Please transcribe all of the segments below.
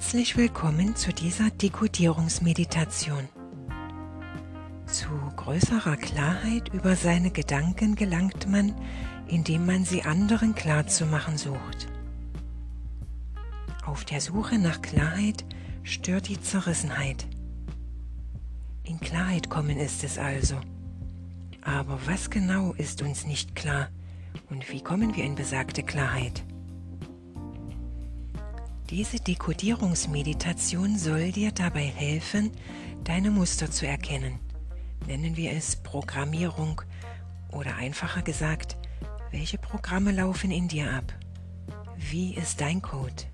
Herzlich willkommen zu dieser Dekodierungsmeditation. Zu größerer Klarheit über seine Gedanken gelangt man, indem man sie anderen klarzumachen sucht. Auf der Suche nach Klarheit stört die Zerrissenheit. In Klarheit kommen ist es also. Aber was genau ist uns nicht klar und wie kommen wir in besagte Klarheit? Diese Dekodierungsmeditation soll dir dabei helfen, deine Muster zu erkennen. Nennen wir es Programmierung oder einfacher gesagt, welche Programme laufen in dir ab? Wie ist dein Code?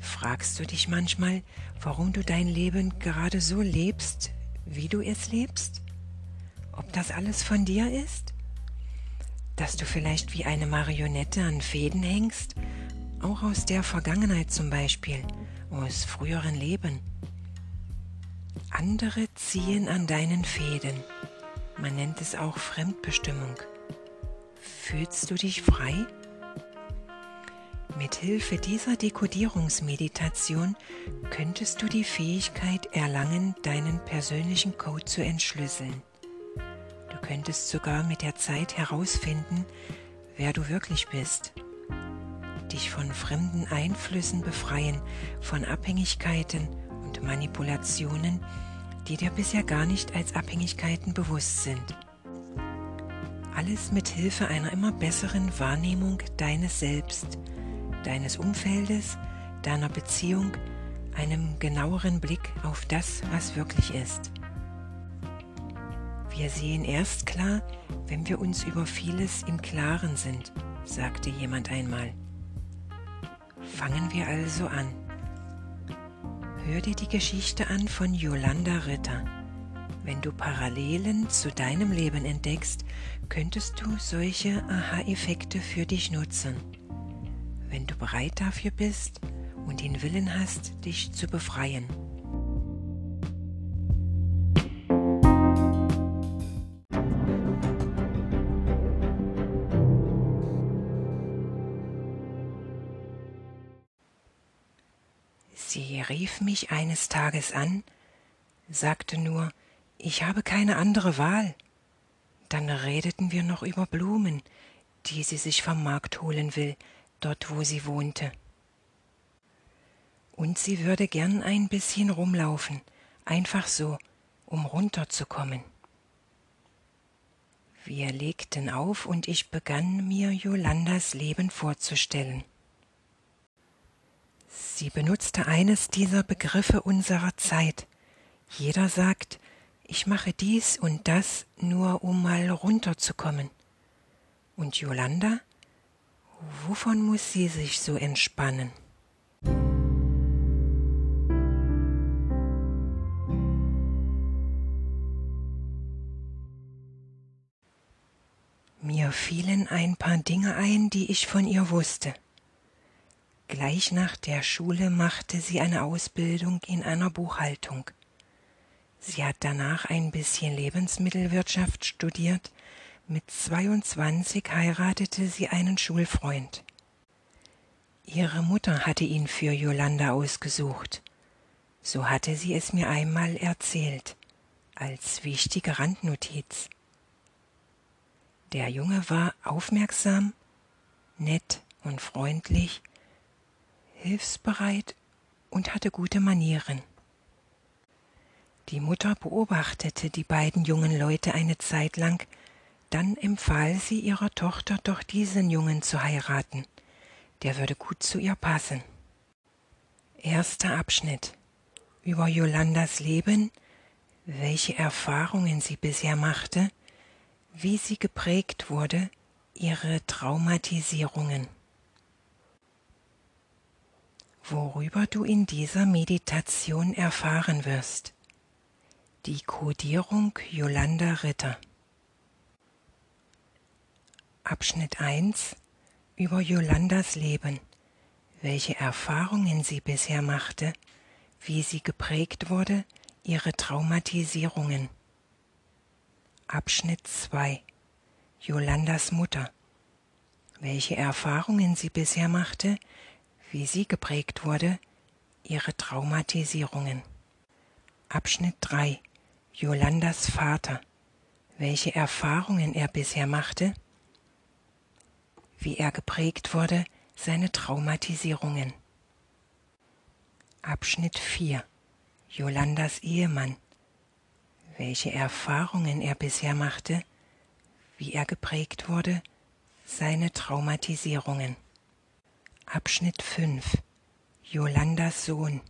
Fragst du dich manchmal, warum du dein Leben gerade so lebst, wie du es lebst? Ob das alles von dir ist? Dass du vielleicht wie eine Marionette an Fäden hängst, auch aus der Vergangenheit zum Beispiel, aus früheren Leben. Andere ziehen an deinen Fäden. Man nennt es auch Fremdbestimmung. Fühlst du dich frei? Mit Hilfe dieser Dekodierungsmeditation könntest du die Fähigkeit erlangen, deinen persönlichen Code zu entschlüsseln könntest sogar mit der Zeit herausfinden, wer du wirklich bist. Dich von fremden Einflüssen befreien, von Abhängigkeiten und Manipulationen, die dir bisher gar nicht als Abhängigkeiten bewusst sind. Alles mit Hilfe einer immer besseren Wahrnehmung deines Selbst, deines Umfeldes, deiner Beziehung, einem genaueren Blick auf das, was wirklich ist. Wir sehen erst klar, wenn wir uns über vieles im Klaren sind, sagte jemand einmal. Fangen wir also an. Hör dir die Geschichte an von Yolanda Ritter. Wenn du Parallelen zu deinem Leben entdeckst, könntest du solche Aha-Effekte für dich nutzen. Wenn du bereit dafür bist und den Willen hast, dich zu befreien. Sie rief mich eines Tages an, sagte nur, ich habe keine andere Wahl. Dann redeten wir noch über Blumen, die sie sich vom Markt holen will, dort wo sie wohnte. Und sie würde gern ein bisschen rumlaufen, einfach so, um runterzukommen. Wir legten auf und ich begann mir Jolandas Leben vorzustellen. Sie benutzte eines dieser Begriffe unserer Zeit. Jeder sagt, ich mache dies und das nur um mal runterzukommen. Und Yolanda? Wovon muss sie sich so entspannen? Mir fielen ein paar Dinge ein, die ich von ihr wusste. Gleich nach der Schule machte sie eine Ausbildung in einer Buchhaltung. Sie hat danach ein bisschen Lebensmittelwirtschaft studiert. Mit 22 heiratete sie einen Schulfreund. Ihre Mutter hatte ihn für Yolanda ausgesucht. So hatte sie es mir einmal erzählt, als wichtige Randnotiz. Der Junge war aufmerksam, nett und freundlich, hilfsbereit und hatte gute Manieren. Die Mutter beobachtete die beiden jungen Leute eine Zeit lang, dann empfahl sie ihrer Tochter doch diesen Jungen zu heiraten, der würde gut zu ihr passen. Erster Abschnitt über Jolandas Leben, welche Erfahrungen sie bisher machte, wie sie geprägt wurde, ihre Traumatisierungen worüber du in dieser Meditation erfahren wirst. Die Kodierung Yolanda Ritter. Abschnitt 1 über Yolandas Leben, welche Erfahrungen sie bisher machte, wie sie geprägt wurde, ihre Traumatisierungen. Abschnitt 2 Yolandas Mutter. welche Erfahrungen sie bisher machte, wie sie geprägt wurde, ihre Traumatisierungen. Abschnitt 3 Jolandas Vater, welche Erfahrungen er bisher machte, wie er geprägt wurde, seine Traumatisierungen. Abschnitt 4 Jolandas Ehemann, welche Erfahrungen er bisher machte, wie er geprägt wurde, seine Traumatisierungen. Abschnitt 5 Jolandas Sohn,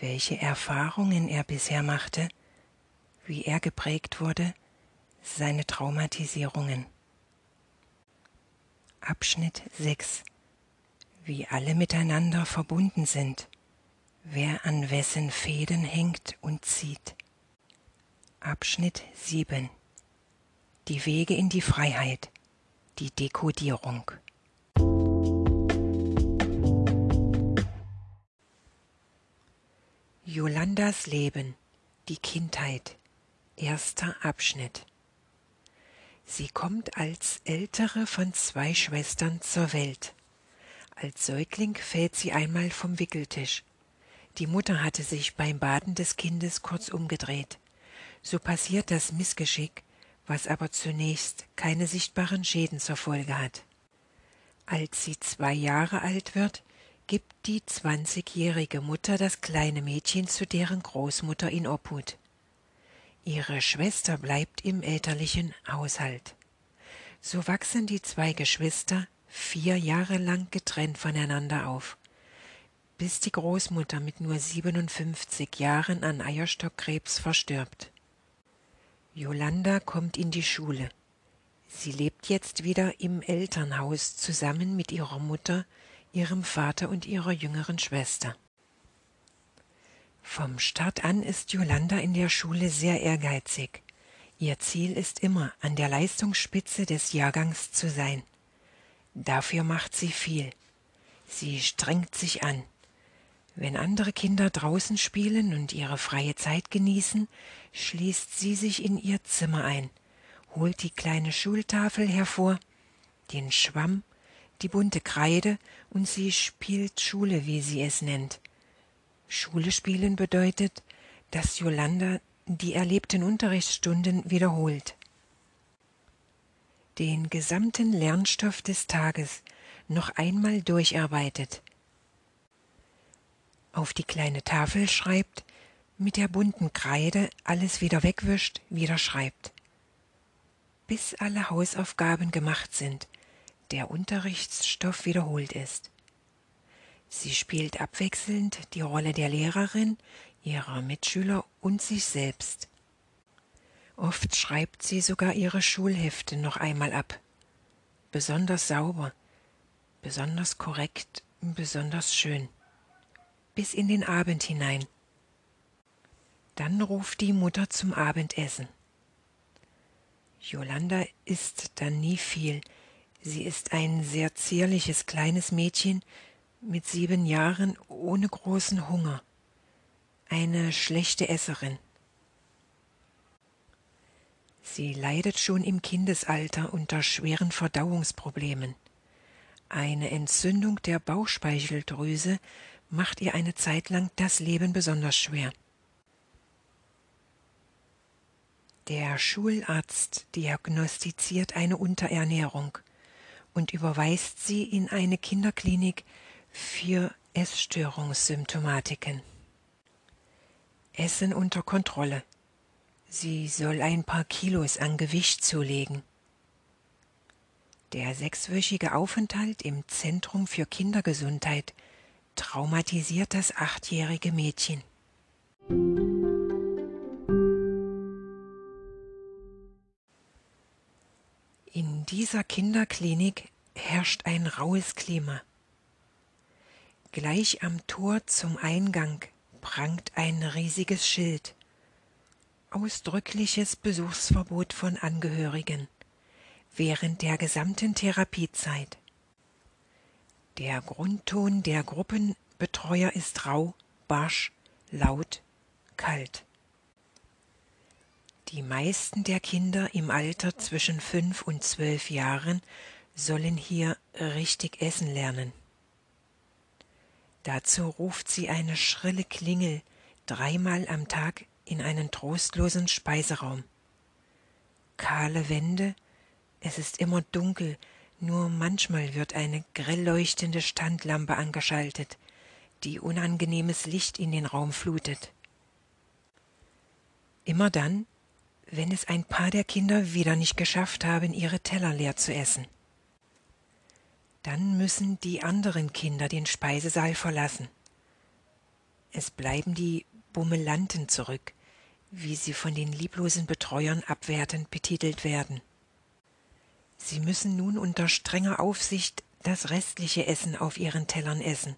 welche Erfahrungen er bisher machte, wie er geprägt wurde, seine Traumatisierungen. Abschnitt 6 Wie alle miteinander verbunden sind, wer an wessen Fäden hängt und zieht. Abschnitt 7 Die Wege in die Freiheit, die Dekodierung. Jolandas Leben, die Kindheit, erster Abschnitt. Sie kommt als ältere von zwei Schwestern zur Welt. Als Säugling fällt sie einmal vom Wickeltisch. Die Mutter hatte sich beim Baden des Kindes kurz umgedreht. So passiert das Missgeschick, was aber zunächst keine sichtbaren Schäden zur Folge hat. Als sie zwei Jahre alt wird, gibt die zwanzigjährige Mutter das kleine Mädchen zu deren Großmutter in Obhut. Ihre Schwester bleibt im elterlichen Haushalt. So wachsen die zwei Geschwister vier Jahre lang getrennt voneinander auf, bis die Großmutter mit nur 57 Jahren an Eierstockkrebs verstirbt. Jolanda kommt in die Schule. Sie lebt jetzt wieder im Elternhaus zusammen mit ihrer Mutter, ihrem Vater und ihrer jüngeren Schwester. Vom Start an ist Jolanda in der Schule sehr ehrgeizig. Ihr Ziel ist immer, an der Leistungsspitze des Jahrgangs zu sein. Dafür macht sie viel. Sie strengt sich an. Wenn andere Kinder draußen spielen und ihre freie Zeit genießen, schließt sie sich in ihr Zimmer ein, holt die kleine Schultafel hervor, den Schwamm, die bunte Kreide und sie spielt Schule, wie sie es nennt. Schule spielen bedeutet, dass Jolanda die erlebten Unterrichtsstunden wiederholt. Den gesamten Lernstoff des Tages noch einmal durcharbeitet. Auf die kleine Tafel schreibt, mit der bunten Kreide alles wieder wegwischt, wieder schreibt. Bis alle Hausaufgaben gemacht sind, der Unterrichtsstoff wiederholt ist. Sie spielt abwechselnd die Rolle der Lehrerin, ihrer Mitschüler und sich selbst. Oft schreibt sie sogar ihre Schulhefte noch einmal ab. Besonders sauber, besonders korrekt, besonders schön. Bis in den Abend hinein. Dann ruft die Mutter zum Abendessen. Jolanda isst dann nie viel. Sie ist ein sehr zierliches kleines Mädchen mit sieben Jahren ohne großen Hunger, eine schlechte Esserin. Sie leidet schon im Kindesalter unter schweren Verdauungsproblemen. Eine Entzündung der Bauchspeicheldrüse macht ihr eine Zeit lang das Leben besonders schwer. Der Schularzt diagnostiziert eine Unterernährung und überweist sie in eine Kinderklinik für Essstörungssymptomatiken. Essen unter Kontrolle. Sie soll ein paar Kilos an Gewicht zulegen. Der sechswöchige Aufenthalt im Zentrum für Kindergesundheit traumatisiert das achtjährige Mädchen. Dieser Kinderklinik herrscht ein raues Klima. Gleich am Tor zum Eingang prangt ein riesiges Schild. Ausdrückliches Besuchsverbot von Angehörigen während der gesamten Therapiezeit. Der Grundton der Gruppenbetreuer ist rau, barsch, laut, kalt. Die meisten der Kinder im Alter zwischen fünf und zwölf Jahren sollen hier richtig essen lernen. Dazu ruft sie eine schrille Klingel dreimal am Tag in einen trostlosen Speiseraum. Kahle Wände, es ist immer dunkel, nur manchmal wird eine grell leuchtende Standlampe angeschaltet, die unangenehmes Licht in den Raum flutet. Immer dann, wenn es ein paar der Kinder wieder nicht geschafft haben, ihre Teller leer zu essen. Dann müssen die anderen Kinder den Speisesaal verlassen. Es bleiben die Bummelanten zurück, wie sie von den lieblosen Betreuern abwertend betitelt werden. Sie müssen nun unter strenger Aufsicht das restliche Essen auf ihren Tellern essen,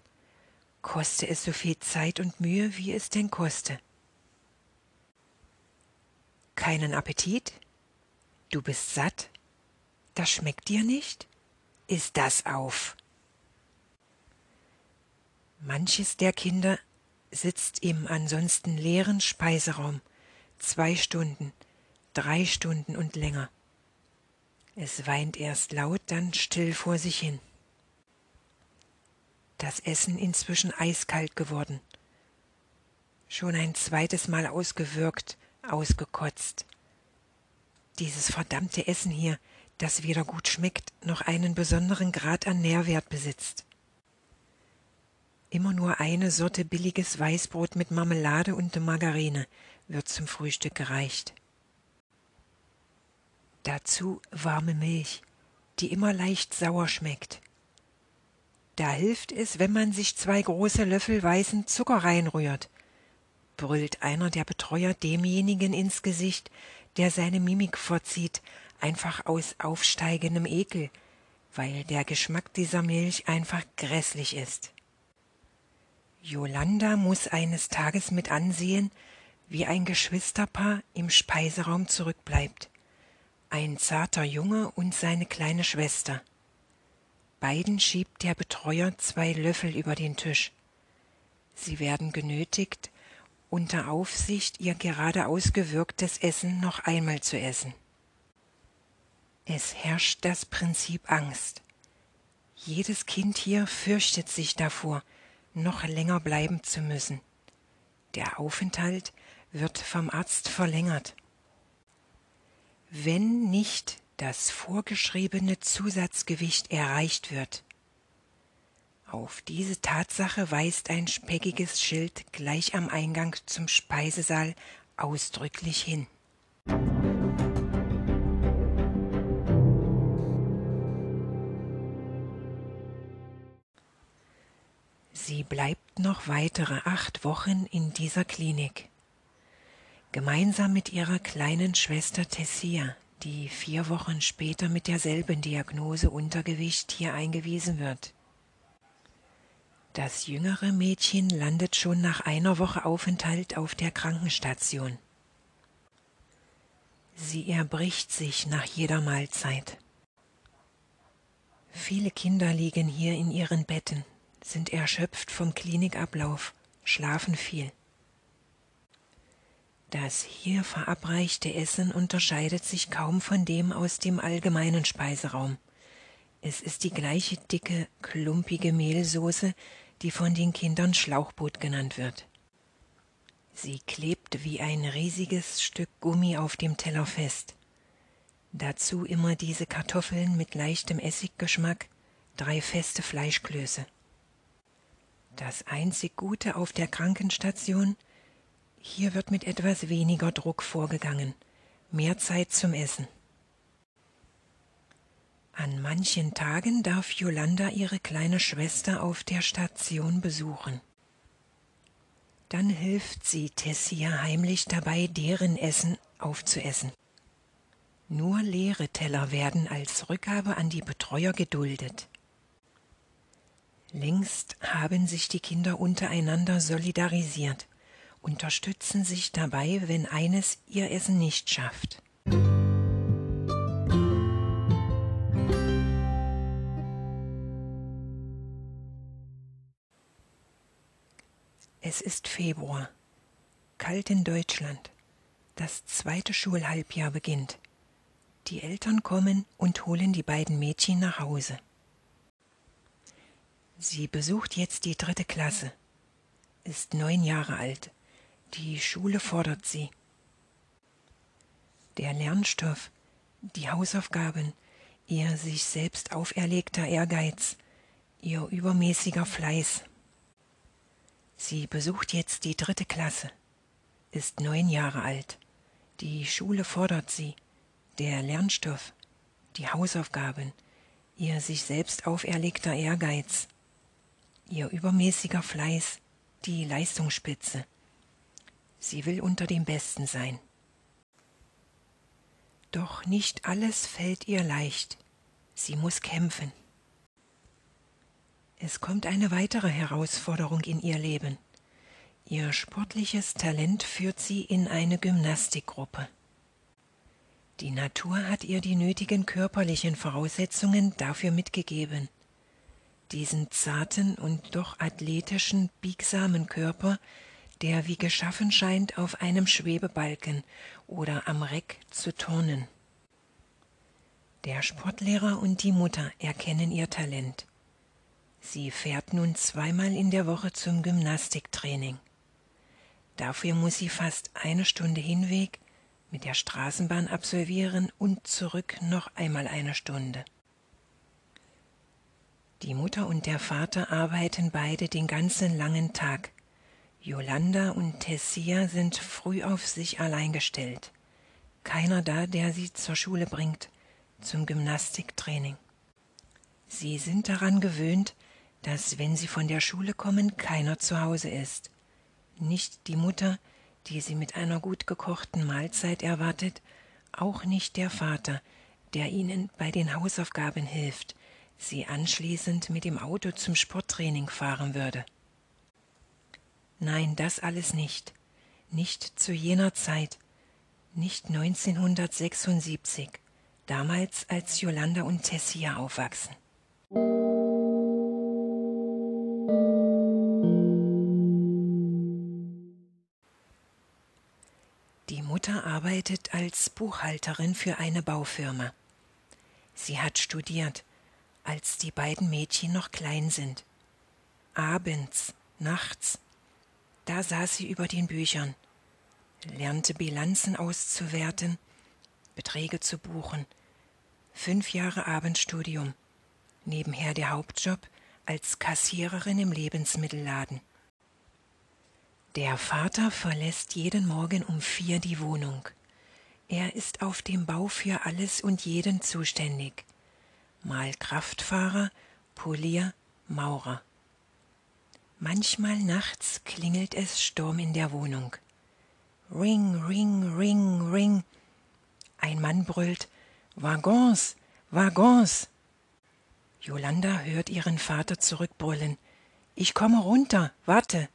koste es so viel Zeit und Mühe, wie es denn koste. Keinen Appetit? Du bist satt? Das schmeckt dir nicht? Iss das auf. Manches der Kinder sitzt im ansonsten leeren Speiseraum zwei Stunden, drei Stunden und länger. Es weint erst laut, dann still vor sich hin. Das Essen inzwischen eiskalt geworden. Schon ein zweites Mal ausgewürgt, ausgekotzt. Dieses verdammte Essen hier, das weder gut schmeckt noch einen besonderen Grad an Nährwert besitzt. Immer nur eine Sorte billiges Weißbrot mit Marmelade und Margarine wird zum Frühstück gereicht. Dazu warme Milch, die immer leicht sauer schmeckt. Da hilft es, wenn man sich zwei große Löffel weißen Zucker reinrührt, brüllt einer der Betreuer demjenigen ins Gesicht, der seine Mimik vorzieht, einfach aus aufsteigendem Ekel, weil der Geschmack dieser Milch einfach grässlich ist. Jolanda muss eines Tages mit ansehen, wie ein Geschwisterpaar im Speiseraum zurückbleibt. Ein zarter Junge und seine kleine Schwester. Beiden schiebt der Betreuer zwei Löffel über den Tisch. Sie werden genötigt, unter Aufsicht ihr gerade ausgewirktes Essen noch einmal zu essen. Es herrscht das Prinzip Angst. Jedes Kind hier fürchtet sich davor, noch länger bleiben zu müssen. Der Aufenthalt wird vom Arzt verlängert. Wenn nicht das vorgeschriebene Zusatzgewicht erreicht wird. Auf diese Tatsache weist ein speckiges Schild gleich am Eingang zum Speisesaal ausdrücklich hin. Sie bleibt noch weitere acht Wochen in dieser Klinik. Gemeinsam mit ihrer kleinen Schwester Tessia, die vier Wochen später mit derselben Diagnose Untergewicht hier eingewiesen wird. Das jüngere Mädchen landet schon nach einer Woche Aufenthalt auf der Krankenstation. Sie erbricht sich nach jeder Mahlzeit. Viele Kinder liegen hier in ihren Betten, sind erschöpft vom Klinikablauf, schlafen viel. Das hier verabreichte Essen unterscheidet sich kaum von dem aus dem allgemeinen Speiseraum. Es ist die gleiche dicke, klumpige Mehlsoße, die von den Kindern Schlauchboot genannt wird. Sie klebt wie ein riesiges Stück Gummi auf dem Teller fest. Dazu immer diese Kartoffeln mit leichtem Essiggeschmack, drei feste Fleischklöße. Das einzig Gute auf der Krankenstation, hier wird mit etwas weniger Druck vorgegangen, mehr Zeit zum Essen. An manchen Tagen darf Jolanda ihre kleine Schwester auf der Station besuchen. Dann hilft sie Tessia heimlich dabei, deren Essen aufzuessen. Nur leere Teller werden als Rückgabe an die Betreuer geduldet. Längst haben sich die Kinder untereinander solidarisiert, unterstützen sich dabei, wenn eines ihr Essen nicht schafft. Es ist Februar, kalt in Deutschland. Das zweite Schulhalbjahr beginnt. Die Eltern kommen und holen die beiden Mädchen nach Hause. Sie besucht jetzt die dritte Klasse, ist neun Jahre alt. Die Schule fordert sie. Der Lernstoff, die Hausaufgaben, ihr sich selbst auferlegter Ehrgeiz, ihr übermäßiger Fleiß. Sie besucht jetzt die dritte Klasse, ist neun Jahre alt. Die Schule fordert sie, der Lernstoff, die Hausaufgaben, ihr sich selbst auferlegter Ehrgeiz, ihr übermäßiger Fleiß, die Leistungsspitze. Sie will unter dem Besten sein. Doch nicht alles fällt ihr leicht. Sie muss kämpfen. Es kommt eine weitere Herausforderung in ihr Leben. Ihr sportliches Talent führt sie in eine Gymnastikgruppe. Die Natur hat ihr die nötigen körperlichen Voraussetzungen dafür mitgegeben. Diesen zarten und doch athletischen, biegsamen Körper, der wie geschaffen scheint, auf einem Schwebebalken oder am Reck zu turnen. Der Sportlehrer und die Mutter erkennen ihr Talent. Sie fährt nun zweimal in der Woche zum Gymnastiktraining. Dafür muss sie fast eine Stunde Hinweg mit der Straßenbahn absolvieren und zurück noch einmal eine Stunde. Die Mutter und der Vater arbeiten beide den ganzen langen Tag. Yolanda und Tessia sind früh auf sich allein gestellt. Keiner da, der sie zur Schule bringt, zum Gymnastiktraining. Sie sind daran gewöhnt, dass wenn sie von der Schule kommen, keiner zu Hause ist. Nicht die Mutter, die sie mit einer gut gekochten Mahlzeit erwartet, auch nicht der Vater, der ihnen bei den Hausaufgaben hilft, sie anschließend mit dem Auto zum Sporttraining fahren würde. Nein, das alles nicht. Nicht zu jener Zeit. Nicht 1976, damals als Yolanda und Tessia aufwachsen. Arbeitet als Buchhalterin für eine Baufirma. Sie hat studiert, als die beiden Mädchen noch klein sind. Abends, nachts, da saß sie über den Büchern, lernte Bilanzen auszuwerten, Beträge zu buchen. Fünf Jahre Abendstudium, nebenher der Hauptjob als Kassiererin im Lebensmittelladen. Der Vater verlässt jeden Morgen um vier die Wohnung. Er ist auf dem Bau für alles und jeden zuständig. Mal Kraftfahrer, Polier, Maurer. Manchmal nachts klingelt es Sturm in der Wohnung. Ring, ring, ring, ring. Ein Mann brüllt Waggons, Waggons. Jolanda hört ihren Vater zurückbrüllen. Ich komme runter, warte.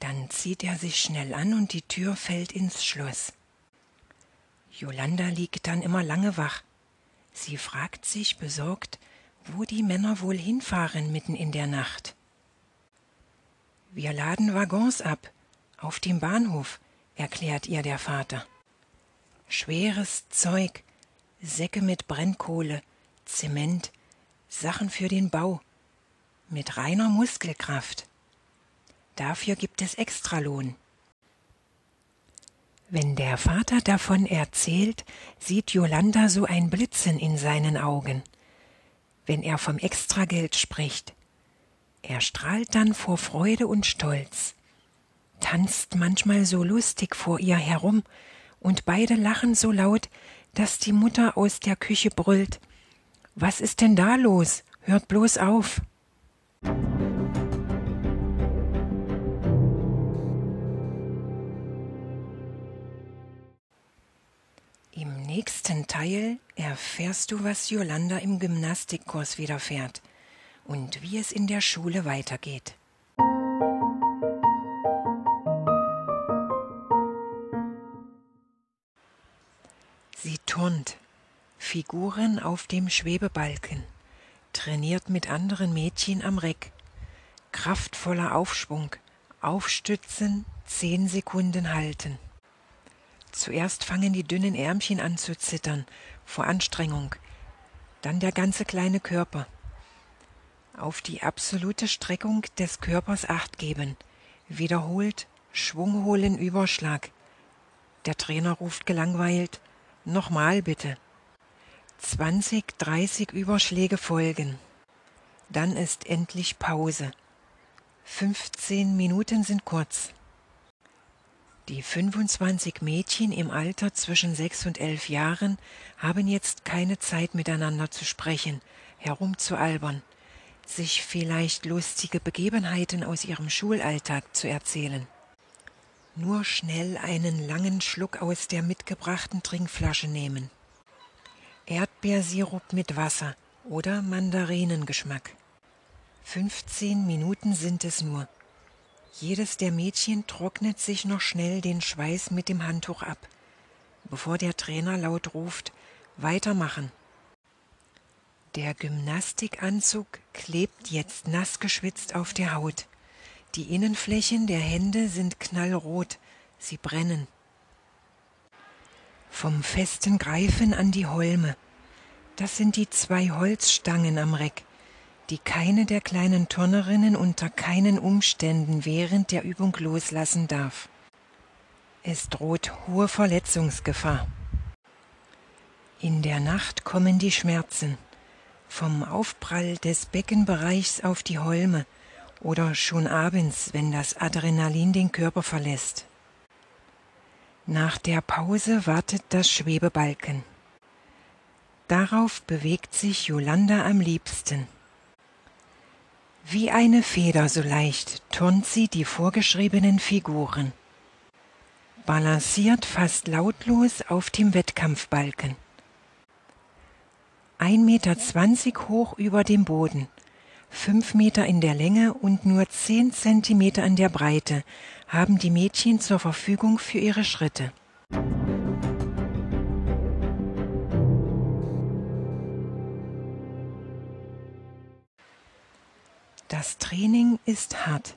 Dann zieht er sich schnell an und die Tür fällt ins Schloss. Jolanda liegt dann immer lange wach. Sie fragt sich besorgt, wo die Männer wohl hinfahren mitten in der Nacht. Wir laden Waggons ab, auf dem Bahnhof, erklärt ihr der Vater. Schweres Zeug, Säcke mit Brennkohle, Zement, Sachen für den Bau, mit reiner Muskelkraft. Dafür gibt es Extralohn. Wenn der Vater davon erzählt, sieht Jolanda so ein Blitzen in seinen Augen. Wenn er vom Extrageld spricht, er strahlt dann vor Freude und Stolz, tanzt manchmal so lustig vor ihr herum, und beide lachen so laut, dass die Mutter aus der Küche brüllt Was ist denn da los? Hört bloß auf. Nächsten Teil erfährst du, was Jolanda im Gymnastikkurs widerfährt und wie es in der Schule weitergeht. Sie turnt, Figuren auf dem Schwebebalken, trainiert mit anderen Mädchen am Reck. Kraftvoller Aufschwung, aufstützen, zehn Sekunden halten. Zuerst fangen die dünnen Ärmchen an zu zittern vor Anstrengung, dann der ganze kleine Körper. Auf die absolute Streckung des Körpers acht geben. Wiederholt Schwung holen, Überschlag. Der Trainer ruft gelangweilt, nochmal bitte. 20, 30 Überschläge folgen. Dann ist endlich Pause. 15 Minuten sind kurz. Die 25 Mädchen im Alter zwischen 6 und 11 Jahren haben jetzt keine Zeit miteinander zu sprechen, herumzualbern, sich vielleicht lustige Begebenheiten aus ihrem Schulalltag zu erzählen. Nur schnell einen langen Schluck aus der mitgebrachten Trinkflasche nehmen. Erdbeersirup mit Wasser oder Mandarinengeschmack. 15 Minuten sind es nur. Jedes der Mädchen trocknet sich noch schnell den Schweiß mit dem Handtuch ab, bevor der Trainer laut ruft Weitermachen. Der Gymnastikanzug klebt jetzt nass geschwitzt auf der Haut. Die Innenflächen der Hände sind knallrot, sie brennen. Vom festen Greifen an die Holme. Das sind die zwei Holzstangen am Reck die keine der kleinen Turnerinnen unter keinen Umständen während der Übung loslassen darf. Es droht hohe Verletzungsgefahr. In der Nacht kommen die Schmerzen vom Aufprall des Beckenbereichs auf die Holme oder schon abends, wenn das Adrenalin den Körper verlässt. Nach der Pause wartet das Schwebebalken. Darauf bewegt sich Jolanda am liebsten. Wie eine Feder so leicht turnt sie die vorgeschriebenen Figuren, balanciert fast lautlos auf dem Wettkampfbalken. Ein Meter zwanzig hoch über dem Boden, fünf Meter in der Länge und nur zehn Zentimeter in der Breite haben die Mädchen zur Verfügung für ihre Schritte. Das Training ist hart.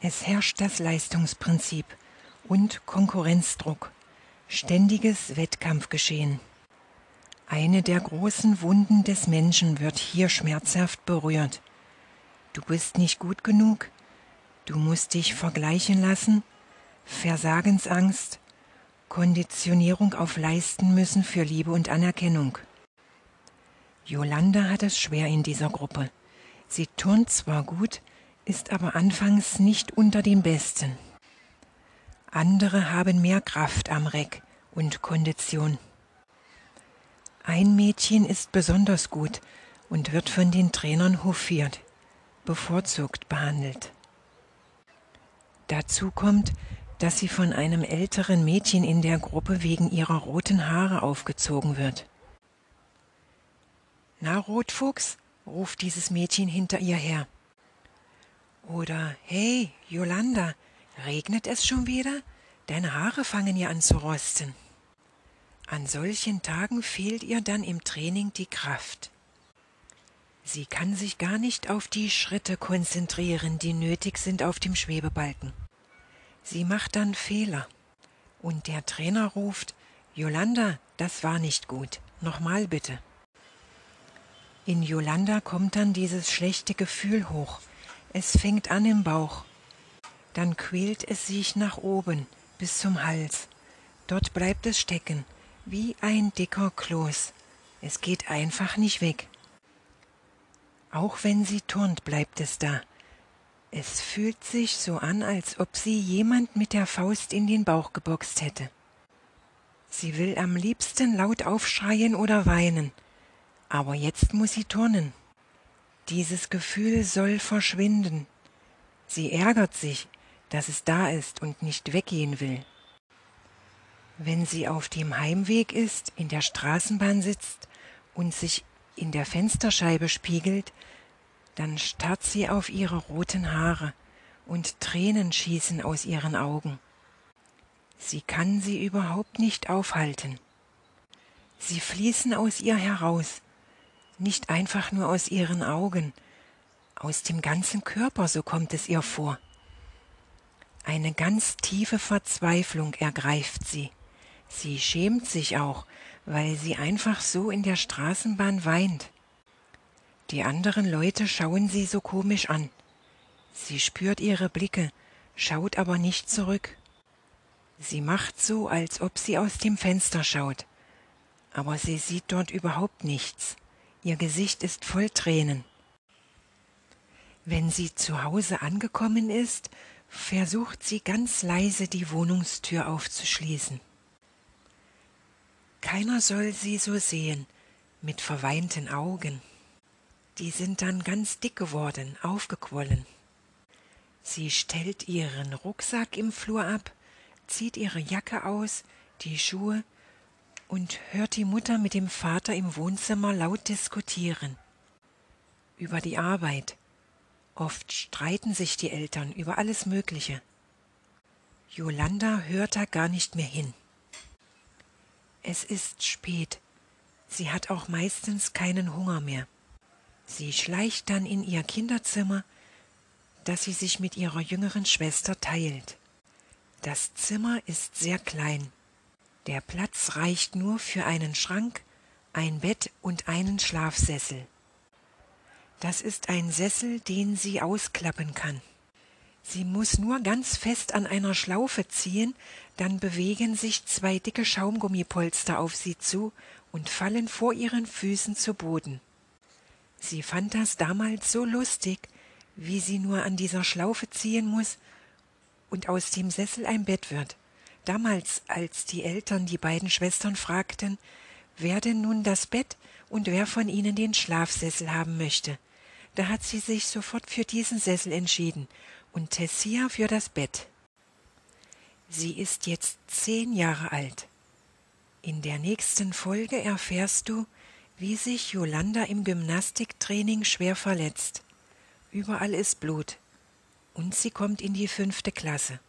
Es herrscht das Leistungsprinzip und Konkurrenzdruck, ständiges Wettkampfgeschehen. Eine der großen Wunden des Menschen wird hier schmerzhaft berührt. Du bist nicht gut genug, du musst dich vergleichen lassen, Versagensangst, Konditionierung auf Leisten müssen für Liebe und Anerkennung. Jolanda hat es schwer in dieser Gruppe. Sie turnt zwar gut, ist aber anfangs nicht unter den Besten. Andere haben mehr Kraft am Reck und Kondition. Ein Mädchen ist besonders gut und wird von den Trainern hofiert, bevorzugt behandelt. Dazu kommt, dass sie von einem älteren Mädchen in der Gruppe wegen ihrer roten Haare aufgezogen wird. Na, Rotfuchs, ruft dieses Mädchen hinter ihr her. Oder Hey, Jolanda, regnet es schon wieder? Deine Haare fangen ja an zu rosten. An solchen Tagen fehlt ihr dann im Training die Kraft. Sie kann sich gar nicht auf die Schritte konzentrieren, die nötig sind auf dem Schwebebalken. Sie macht dann Fehler. Und der Trainer ruft, Jolanda, das war nicht gut. Nochmal bitte. In Jolanda kommt dann dieses schlechte Gefühl hoch. Es fängt an im Bauch. Dann quält es sich nach oben bis zum Hals. Dort bleibt es stecken, wie ein dicker Kloß. Es geht einfach nicht weg. Auch wenn sie turnt, bleibt es da. Es fühlt sich so an, als ob sie jemand mit der Faust in den Bauch geboxt hätte. Sie will am liebsten laut aufschreien oder weinen. Aber jetzt muss sie turnen. Dieses Gefühl soll verschwinden. Sie ärgert sich, dass es da ist und nicht weggehen will. Wenn sie auf dem Heimweg ist, in der Straßenbahn sitzt und sich in der Fensterscheibe spiegelt, dann starrt sie auf ihre roten Haare und Tränen schießen aus ihren Augen. Sie kann sie überhaupt nicht aufhalten. Sie fließen aus ihr heraus, nicht einfach nur aus ihren Augen, aus dem ganzen Körper, so kommt es ihr vor. Eine ganz tiefe Verzweiflung ergreift sie. Sie schämt sich auch, weil sie einfach so in der Straßenbahn weint. Die anderen Leute schauen sie so komisch an. Sie spürt ihre Blicke, schaut aber nicht zurück. Sie macht so, als ob sie aus dem Fenster schaut, aber sie sieht dort überhaupt nichts. Ihr Gesicht ist voll Tränen. Wenn sie zu Hause angekommen ist, versucht sie ganz leise die Wohnungstür aufzuschließen. Keiner soll sie so sehen, mit verweinten Augen. Die sind dann ganz dick geworden, aufgequollen. Sie stellt ihren Rucksack im Flur ab, zieht ihre Jacke aus, die Schuhe und hört die Mutter mit dem Vater im Wohnzimmer laut diskutieren. Über die Arbeit. Oft streiten sich die Eltern über alles Mögliche. Jolanda hört da gar nicht mehr hin. Es ist spät. Sie hat auch meistens keinen Hunger mehr. Sie schleicht dann in ihr Kinderzimmer, das sie sich mit ihrer jüngeren Schwester teilt. Das Zimmer ist sehr klein. Der Platz reicht nur für einen Schrank, ein Bett und einen Schlafsessel. Das ist ein Sessel, den sie ausklappen kann. Sie muss nur ganz fest an einer Schlaufe ziehen, dann bewegen sich zwei dicke Schaumgummipolster auf sie zu und fallen vor ihren Füßen zu Boden. Sie fand das damals so lustig, wie sie nur an dieser Schlaufe ziehen muss und aus dem Sessel ein Bett wird. Damals, als die Eltern die beiden Schwestern fragten, wer denn nun das Bett und wer von ihnen den Schlafsessel haben möchte, da hat sie sich sofort für diesen Sessel entschieden und Tessia für das Bett. Sie ist jetzt zehn Jahre alt. In der nächsten Folge erfährst du, wie sich Yolanda im Gymnastiktraining schwer verletzt. Überall ist Blut. Und sie kommt in die fünfte Klasse.